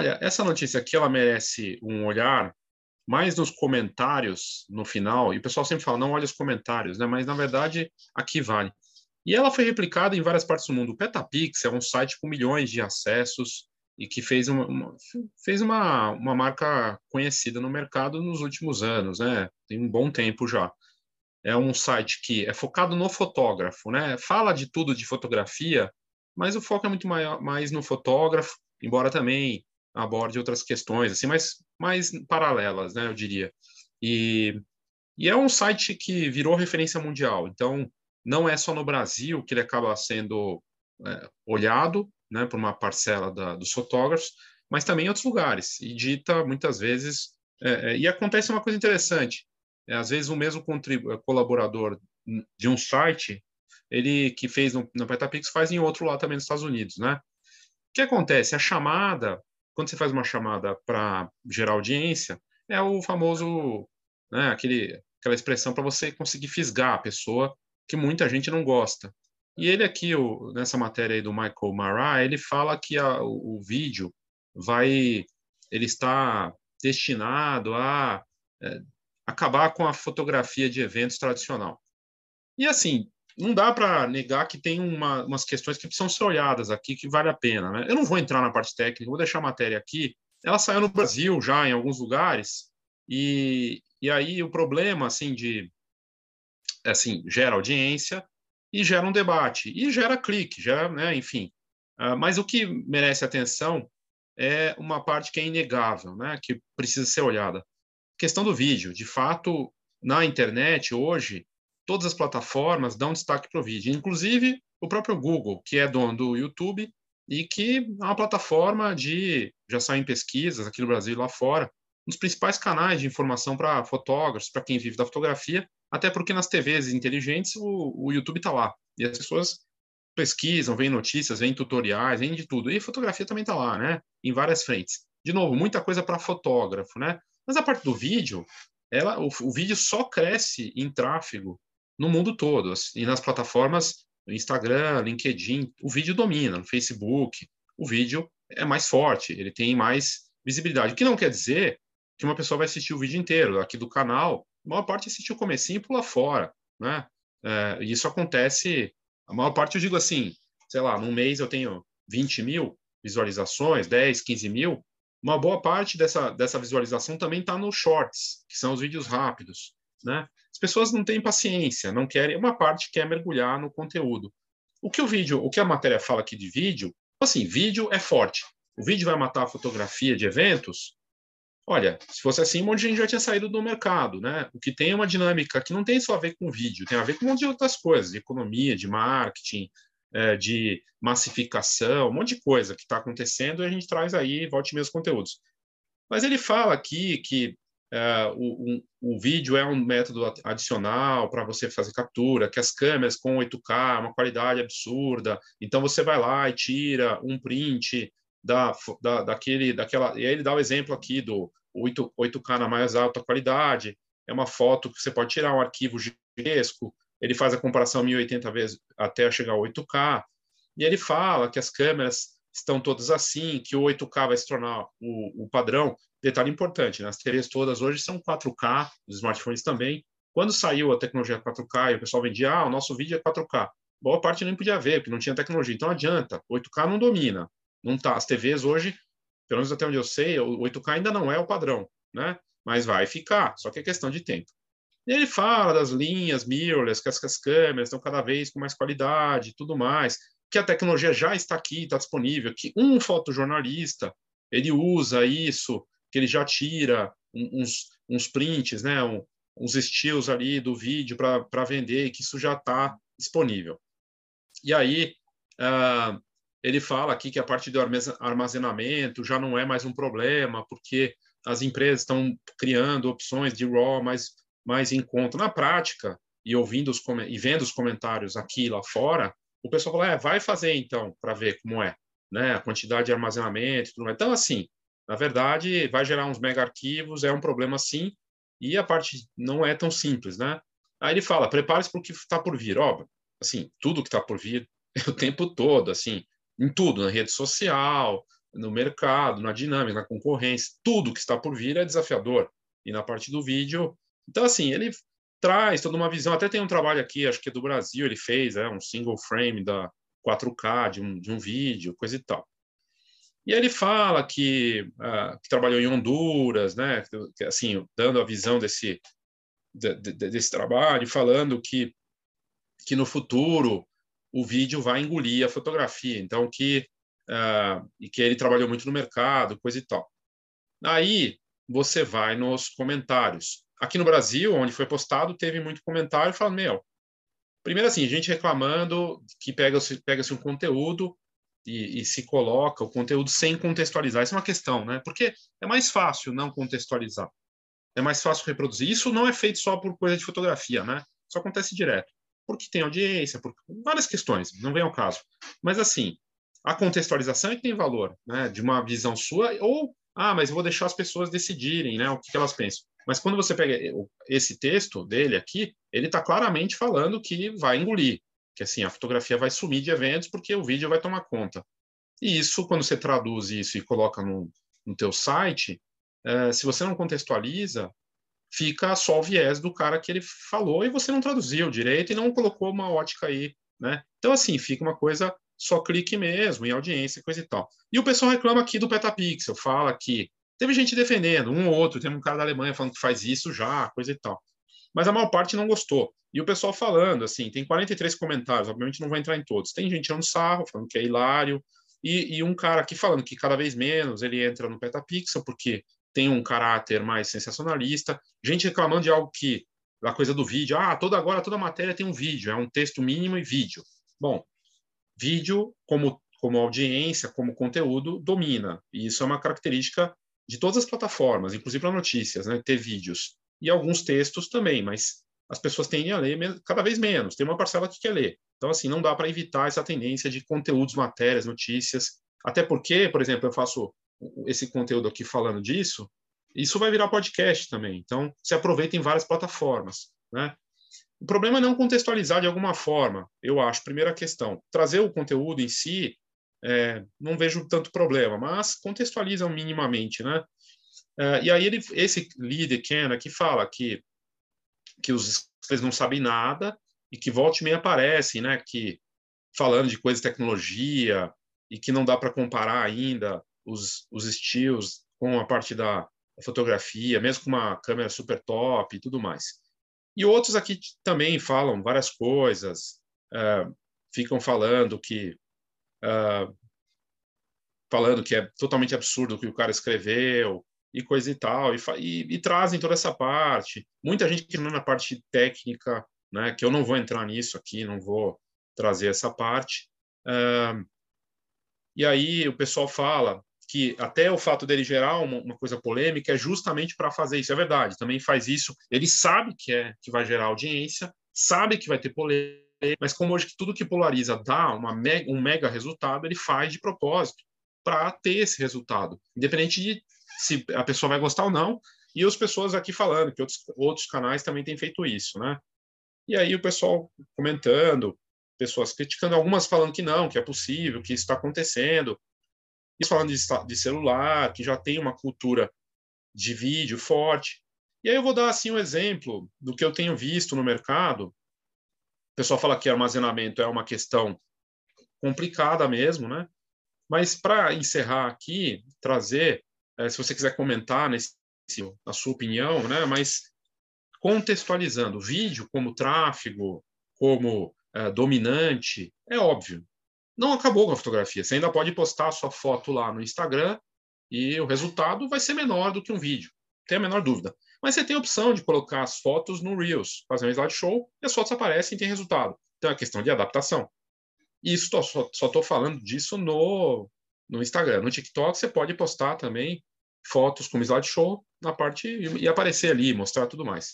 Olha, essa notícia aqui ela merece um olhar mais nos comentários no final, e o pessoal sempre fala, não olha os comentários, né? Mas na verdade aqui vale. E ela foi replicada em várias partes do mundo. O Petapix é um site com milhões de acessos e que fez uma, uma, fez uma, uma marca conhecida no mercado nos últimos anos, né? Tem um bom tempo já. É um site que é focado no fotógrafo, né? Fala de tudo de fotografia, mas o foco é muito maior, mais no fotógrafo, embora também aborde outras questões, assim, mas mais paralelas, né? Eu diria. E, e é um site que virou referência mundial. Então, não é só no Brasil que ele acaba sendo é, olhado, né, por uma parcela da, dos fotógrafos, mas também em outros lugares. E dita muitas vezes. É, é, e acontece uma coisa interessante: é, às vezes o mesmo colaborador de um site, ele que fez no, no Petapix, faz em outro lá também nos Estados Unidos, né? O que acontece? A chamada, quando você faz uma chamada para gerar audiência, é o famoso, né, aquele, aquela expressão para você conseguir fisgar a pessoa que muita gente não gosta. E ele aqui, o, nessa matéria aí do Michael Marat, ele fala que a, o, o, vídeo vai, ele está destinado a é, acabar com a fotografia de eventos tradicional. E assim, não dá para negar que tem uma, umas questões que precisam ser olhadas aqui, que vale a pena. Né? Eu não vou entrar na parte técnica, vou deixar a matéria aqui. Ela saiu no Brasil já em alguns lugares, e, e aí o problema assim de assim gera audiência, e gera um debate, e gera clique, gera, né, enfim. Uh, mas o que merece atenção é uma parte que é inegável, né, que precisa ser olhada. Questão do vídeo. De fato, na internet, hoje, todas as plataformas dão destaque para o vídeo, inclusive o próprio Google, que é dono do YouTube e que é uma plataforma de, já saem pesquisas aqui no Brasil e lá fora, um dos principais canais de informação para fotógrafos, para quem vive da fotografia, até porque nas TVs inteligentes o, o YouTube está lá. E as pessoas pesquisam, veem notícias, veem tutoriais, veem de tudo. E fotografia também está lá, né? Em várias frentes. De novo, muita coisa para fotógrafo, né? Mas a parte do vídeo, ela, o, o, vídeo só cresce em tráfego no mundo todo. E nas plataformas Instagram, LinkedIn, o vídeo domina. No Facebook, o vídeo é mais forte, ele tem mais visibilidade. O que não quer dizer que uma pessoa vai assistir o vídeo inteiro. Aqui do canal, a maior parte assiste o comecinho e pula fora, né? É, isso acontece, a maior parte eu digo assim, sei lá, num mês eu tenho 20 mil visualizações, 10, 15 mil, uma boa parte dessa, dessa visualização também está nos shorts, que são os vídeos rápidos, né? As pessoas não têm paciência, não querem, uma parte quer mergulhar no conteúdo. O que o vídeo, o que a matéria fala aqui de vídeo, assim, vídeo é forte. O vídeo vai matar a fotografia de eventos? Olha, se fosse assim, um monte de gente já tinha saído do mercado, né? O que tem é uma dinâmica que não tem só a ver com vídeo, tem a ver com um monte de outras coisas, de economia, de marketing, é, de massificação, um monte de coisa que está acontecendo e a gente traz aí, volte meus conteúdos. Mas ele fala aqui que é, o, o, o, vídeo é um método adicional para você fazer captura, que as câmeras com 8K, uma qualidade absurda, então você vai lá e tira um print da, da, daquele, daquela. E aí ele dá o exemplo aqui do 8, 8K na mais alta qualidade. É uma foto que você pode tirar um arquivo gigantesco. Ele faz a comparação 1080 vezes até chegar ao 8K. E ele fala que as câmeras estão todas assim, que o 8K vai se tornar o, o padrão. Detalhe importante, né? as TVs todas hoje são 4K, os smartphones também. Quando saiu a tecnologia 4K e o pessoal vendia, ah, o nosso vídeo é 4K. Boa parte nem podia ver, porque não tinha tecnologia. Então adianta, 8K não domina. Não tá, as TVs hoje, pelo menos até onde eu sei, o 8K ainda não é o padrão, né? Mas vai ficar, só que é questão de tempo. E ele fala das linhas mirrorless, que as, que as câmeras estão cada vez com mais qualidade e tudo mais, que a tecnologia já está aqui, está disponível, que um fotojornalista, ele usa isso, que ele já tira uns, uns prints, né, um, uns estilos ali do vídeo para vender, que isso já está disponível. E aí, uh, ele fala aqui que a parte do armazenamento já não é mais um problema, porque as empresas estão criando opções de RAW mais, mais em conta. Na prática, e ouvindo os, e vendo os comentários aqui e lá fora, o pessoal fala, é, vai fazer então, para ver como é, né? a quantidade de armazenamento tudo mais. Então, assim, na verdade, vai gerar uns mega arquivos, é um problema sim, e a parte não é tão simples, né? Aí ele fala, prepare-se para o que está por vir. Ó, assim, tudo que está por vir o tempo todo, assim, em tudo, na rede social, no mercado, na dinâmica, na concorrência, tudo que está por vir é desafiador. E na parte do vídeo, então assim, ele traz toda uma visão, até tem um trabalho aqui, acho que é do Brasil, ele fez, é um single frame da 4K de um, de um vídeo, coisa e tal. E ele fala que, uh, que trabalhou em Honduras, né, assim, dando a visão desse, de, de, desse trabalho, falando que, que no futuro o vídeo vai engolir a fotografia, então que uh, e que ele trabalhou muito no mercado, coisa e tal. Aí você vai nos comentários. Aqui no Brasil, onde foi postado, teve muito comentário falando, meu, primeiro assim, gente reclamando que pega-se pega um conteúdo e, e, se coloca o conteúdo sem contextualizar. Isso é uma questão, né? Porque é mais fácil não contextualizar. É mais fácil reproduzir. Isso não é feito só por coisa de fotografia, né? Isso acontece direto. Porque tem audiência, por várias questões, não vem ao caso. Mas assim, a contextualização é que tem valor, né? De uma visão sua, ou, ah, mas eu vou deixar as pessoas decidirem, né? O que, que elas pensam. Mas quando você pega esse texto dele aqui, ele está claramente falando que vai engolir, que assim, a fotografia vai sumir de eventos porque o vídeo vai tomar conta. E isso, quando você traduz isso e coloca no, no teu site, é, se você não contextualiza, fica só o viés do cara que ele falou e você não traduziu direito e não colocou uma ótica aí, né? Então, assim, fica uma coisa só clique mesmo, em audiência, coisa e tal. E o pessoal reclama aqui do Petapixel, fala que teve gente defendendo, um ou outro, tem um cara da Alemanha falando que faz isso já, coisa e tal. Mas a maior parte não gostou. E o pessoal falando, assim, tem 43 comentários, obviamente não vou entrar em todos. Tem gente tirando sarro, falando que é hilário, e, e um cara aqui falando que cada vez menos ele entra no Petapixel, porque tem um caráter mais sensacionalista, gente reclamando de algo que, da coisa do vídeo, ah, toda agora toda matéria tem um vídeo, é um texto mínimo e vídeo. Bom, vídeo como, como audiência, como conteúdo, domina. E isso é uma característica de todas as plataformas, inclusive para notícias, né? ter vídeos. E alguns textos também, mas as pessoas tendem a ler cada vez menos. Tem uma parcela que quer ler. Então, assim, não dá para evitar essa tendência de conteúdos, matérias, notícias. Até porque, por exemplo, eu faço esse conteúdo aqui falando disso, isso vai virar podcast também. Então, se aproveita em várias plataformas. Né? O problema é não contextualizar de alguma forma, eu acho. Primeira questão. Trazer o conteúdo em si, é, não vejo tanto problema, mas contextualizam minimamente, né? É, e aí ele, esse líder Ken aqui fala que que os eles não sabem nada e que volte e meia aparecem, né? Que falando de coisas de tecnologia e que não dá para comparar ainda os, os estilos com a parte da fotografia, mesmo com uma câmera super top e tudo mais. E outros aqui também falam várias coisas, uh, ficam falando que uh, falando que é totalmente absurdo o que o cara escreveu e coisa e tal, e, e, e trazem toda essa parte. Muita gente que não é na parte técnica, né, que eu não vou entrar nisso aqui, não vou trazer essa parte. Uh, e aí o pessoal fala, que até o fato dele gerar uma, uma coisa polêmica é justamente para fazer isso. É verdade, também faz isso. Ele sabe que é que vai gerar audiência, sabe que vai ter polêmica, mas como hoje tudo que polariza dá uma um mega resultado, ele faz de propósito para ter esse resultado, independente de se a pessoa vai gostar ou não. E as pessoas aqui falando que outros, outros canais também têm feito isso, né? E aí o pessoal comentando, pessoas criticando, algumas falando que não, que é possível, que isso está acontecendo. Isso falando de, de celular, que já tem uma cultura de vídeo forte. E aí eu vou dar assim um exemplo do que eu tenho visto no mercado. O pessoal fala que armazenamento é uma questão complicada mesmo, né? Mas para encerrar aqui, trazer, é, se você quiser comentar nesse, a sua opinião, né? Mas contextualizando, vídeo como tráfego, como é, dominante, é óbvio não acabou com a fotografia. Você ainda pode postar a sua foto lá no Instagram e o resultado vai ser menor do que um vídeo. Tem a menor dúvida. Mas você tem a opção de colocar as fotos no Reels, fazer um slideshow e as fotos aparecem e tem resultado. Então é questão de adaptação. Isso só estou falando disso no, no Instagram. No TikTok você pode postar também fotos como slideshow na parte e, e aparecer ali, mostrar tudo mais.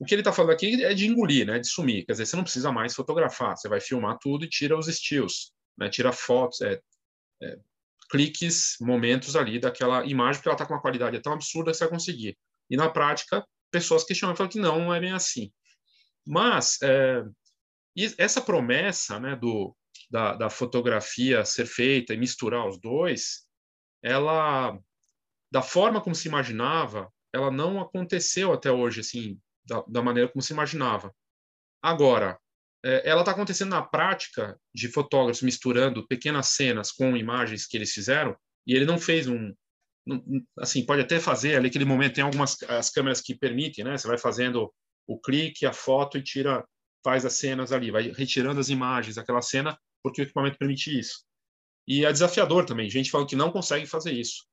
O que ele está falando aqui é de engolir, né, de sumir. Quer dizer, você não precisa mais fotografar, você vai filmar tudo e tira os estilos né, tira fotos, é, é, cliques, momentos ali daquela imagem, porque ela está com uma qualidade tão absurda que você vai conseguir. E na prática, pessoas questionam e falam que não, não é bem assim. Mas é, essa promessa né, do, da, da, fotografia ser feita e misturar os dois, ela, da forma como se imaginava, ela não aconteceu até hoje, assim, da, da maneira como se imaginava. Agora, ela está acontecendo na prática de fotógrafos misturando pequenas cenas com imagens que eles fizeram, e ele não fez um, assim, pode até fazer ali aquele momento, tem algumas as câmeras que permitem, né? Você vai fazendo o clique, a foto e tira, faz as cenas ali, vai retirando as imagens daquela cena, porque o equipamento permite isso. E é desafiador também, gente falando que não consegue fazer isso.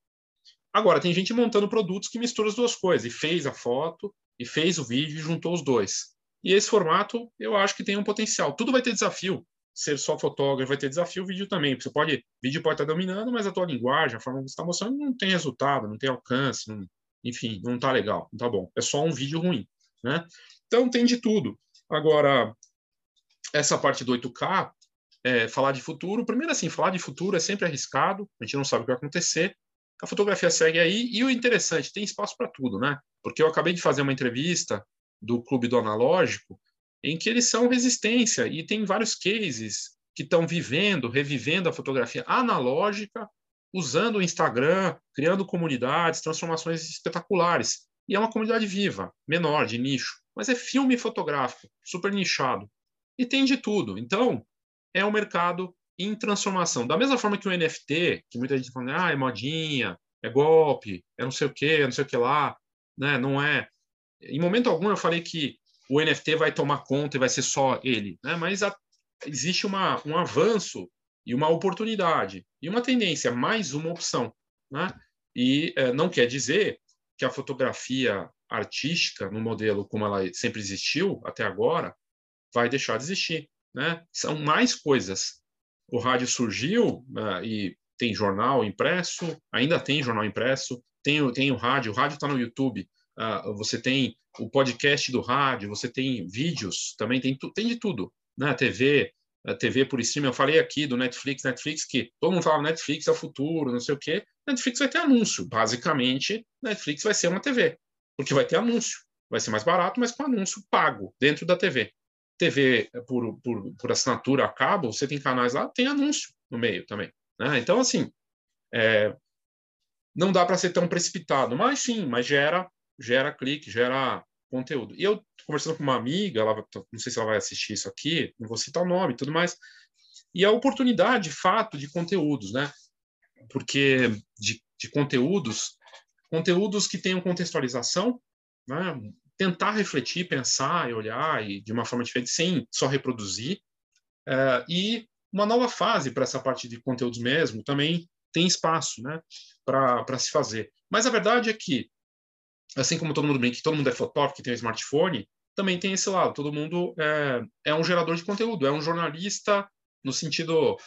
Agora, tem gente montando produtos que mistura as duas coisas, e fez a foto, e fez o vídeo, e juntou os dois. E esse formato, eu acho que tem um potencial. Tudo vai ter desafio. Ser só fotógrafo vai ter desafio, vídeo também. Você pode, vídeo pode estar dominando, mas a tua linguagem, a forma que você está mostrando, não tem resultado, não tem alcance, não, enfim, não está legal, não está bom. É só um vídeo ruim, né? Então tem de tudo. Agora, essa parte do 8K, é, falar de futuro, primeiro assim, falar de futuro é sempre arriscado, a gente não sabe o que vai acontecer. A fotografia segue aí e o interessante, tem espaço para tudo, né? Porque eu acabei de fazer uma entrevista do Clube do Analógico, em que eles são resistência e tem vários cases que estão vivendo, revivendo a fotografia analógica, usando o Instagram, criando comunidades, transformações espetaculares. E é uma comunidade viva, menor, de nicho, mas é filme fotográfico, super nichado. E tem de tudo. Então, é um mercado em transformação. Da mesma forma que o NFT, que muita gente fala, ah, é modinha, é golpe, é não sei o que, é não sei o que lá, né? Não é. Em momento algum eu falei que o NFT vai tomar conta e vai ser só ele, né? Mas a, existe uma, um avanço e uma oportunidade e uma tendência, mais uma opção, né? E é, não quer dizer que a fotografia artística no modelo como ela sempre existiu até agora vai deixar de existir, né? São mais coisas. O rádio surgiu uh, e tem jornal impresso, ainda tem jornal impresso, tem, tem o rádio, o rádio está no YouTube, você tem o podcast do rádio, você tem vídeos, também tem, tem de tudo, né? TV, a TV por streaming, eu falei aqui do Netflix, Netflix que todo mundo fala Netflix é o futuro, não sei o quê. Netflix vai ter anúncio, basicamente, Netflix vai ser uma TV, porque vai ter anúncio, vai ser mais barato, mas com anúncio pago dentro da TV. TV por, por, por assinatura a cabo, você tem canais lá, tem anúncio no meio também. Né? Então, assim, é, não dá para ser tão precipitado, mas sim, mas gera gera clique, gera conteúdo. E eu conversando com uma amiga, ela, não sei se ela vai assistir isso aqui, não vou citar o nome e tudo mais, e a oportunidade, de fato, de conteúdos, né? Porque de, de conteúdos, conteúdos que tenham contextualização, né? tentar refletir, pensar e olhar e de uma forma diferente, sem só reproduzir, é, e uma nova fase para essa parte de conteúdos mesmo também tem espaço, né, para se fazer. Mas a verdade é que assim como todo mundo brinca que todo mundo é fotógrafo, que tem um smartphone, também tem esse lado. Todo mundo é, é um gerador de conteúdo, é um jornalista no sentido,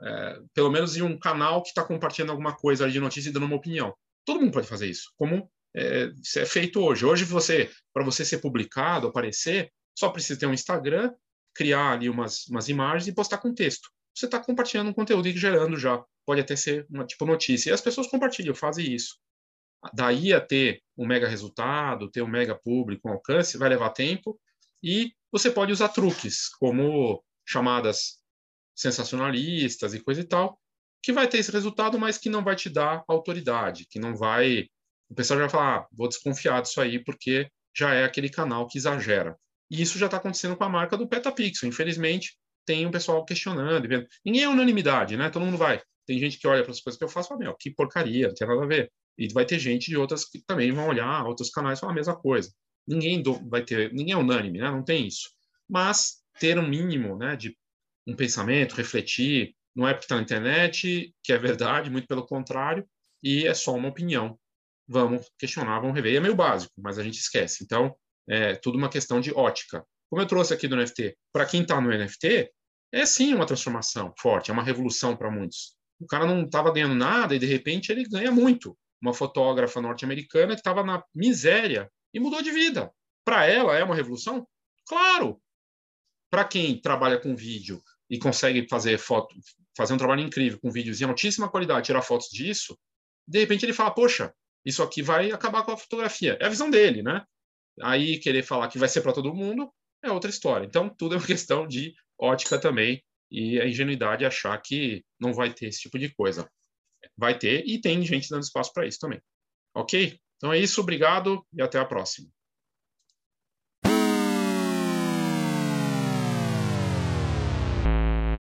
é, pelo menos em um canal que está compartilhando alguma coisa de notícia e dando uma opinião. Todo mundo pode fazer isso, como é, é feito hoje. Hoje, você, para você ser publicado, aparecer, só precisa ter um Instagram, criar ali umas, umas imagens e postar com texto. Você está compartilhando um conteúdo e gerando já. Pode até ser uma tipo notícia. E as pessoas compartilham, fazem isso daí a ter um mega resultado, ter um mega público, um alcance, vai levar tempo. E você pode usar truques, como chamadas sensacionalistas e coisa e tal, que vai ter esse resultado, mas que não vai te dar autoridade, que não vai. O pessoal já vai falar, ah, vou desconfiar disso aí, porque já é aquele canal que exagera. E isso já está acontecendo com a marca do Petapixel. Infelizmente, tem um pessoal questionando, vendo. Ninguém é unanimidade, né? Todo mundo vai. Tem gente que olha para as coisas que eu faço e fala, meu, que porcaria, não tem nada a ver. E vai ter gente de outras que também vão olhar, outros canais falar a mesma coisa. Ninguém do, vai ter, ninguém é unânime, né? Não tem isso. Mas ter um mínimo, né, de um pensamento, refletir, não é porque está na internet que é verdade, muito pelo contrário, e é só uma opinião. Vamos questionar, vamos rever. E é meio básico, mas a gente esquece. Então, é tudo uma questão de ótica. Como eu trouxe aqui do NFT, para quem está no NFT, é sim uma transformação forte, é uma revolução para muitos. O cara não estava ganhando nada e de repente ele ganha muito uma fotógrafa norte-americana que estava na miséria e mudou de vida. Para ela é uma revolução? Claro. Para quem trabalha com vídeo e consegue fazer foto, fazer um trabalho incrível com vídeos em altíssima qualidade, tirar fotos disso, de repente ele fala: "Poxa, isso aqui vai acabar com a fotografia". É a visão dele, né? Aí querer falar que vai ser para todo mundo é outra história. Então tudo é uma questão de ótica também e a ingenuidade achar que não vai ter esse tipo de coisa vai ter, e tem gente dando espaço para isso também. Ok? Então é isso, obrigado e até a próxima.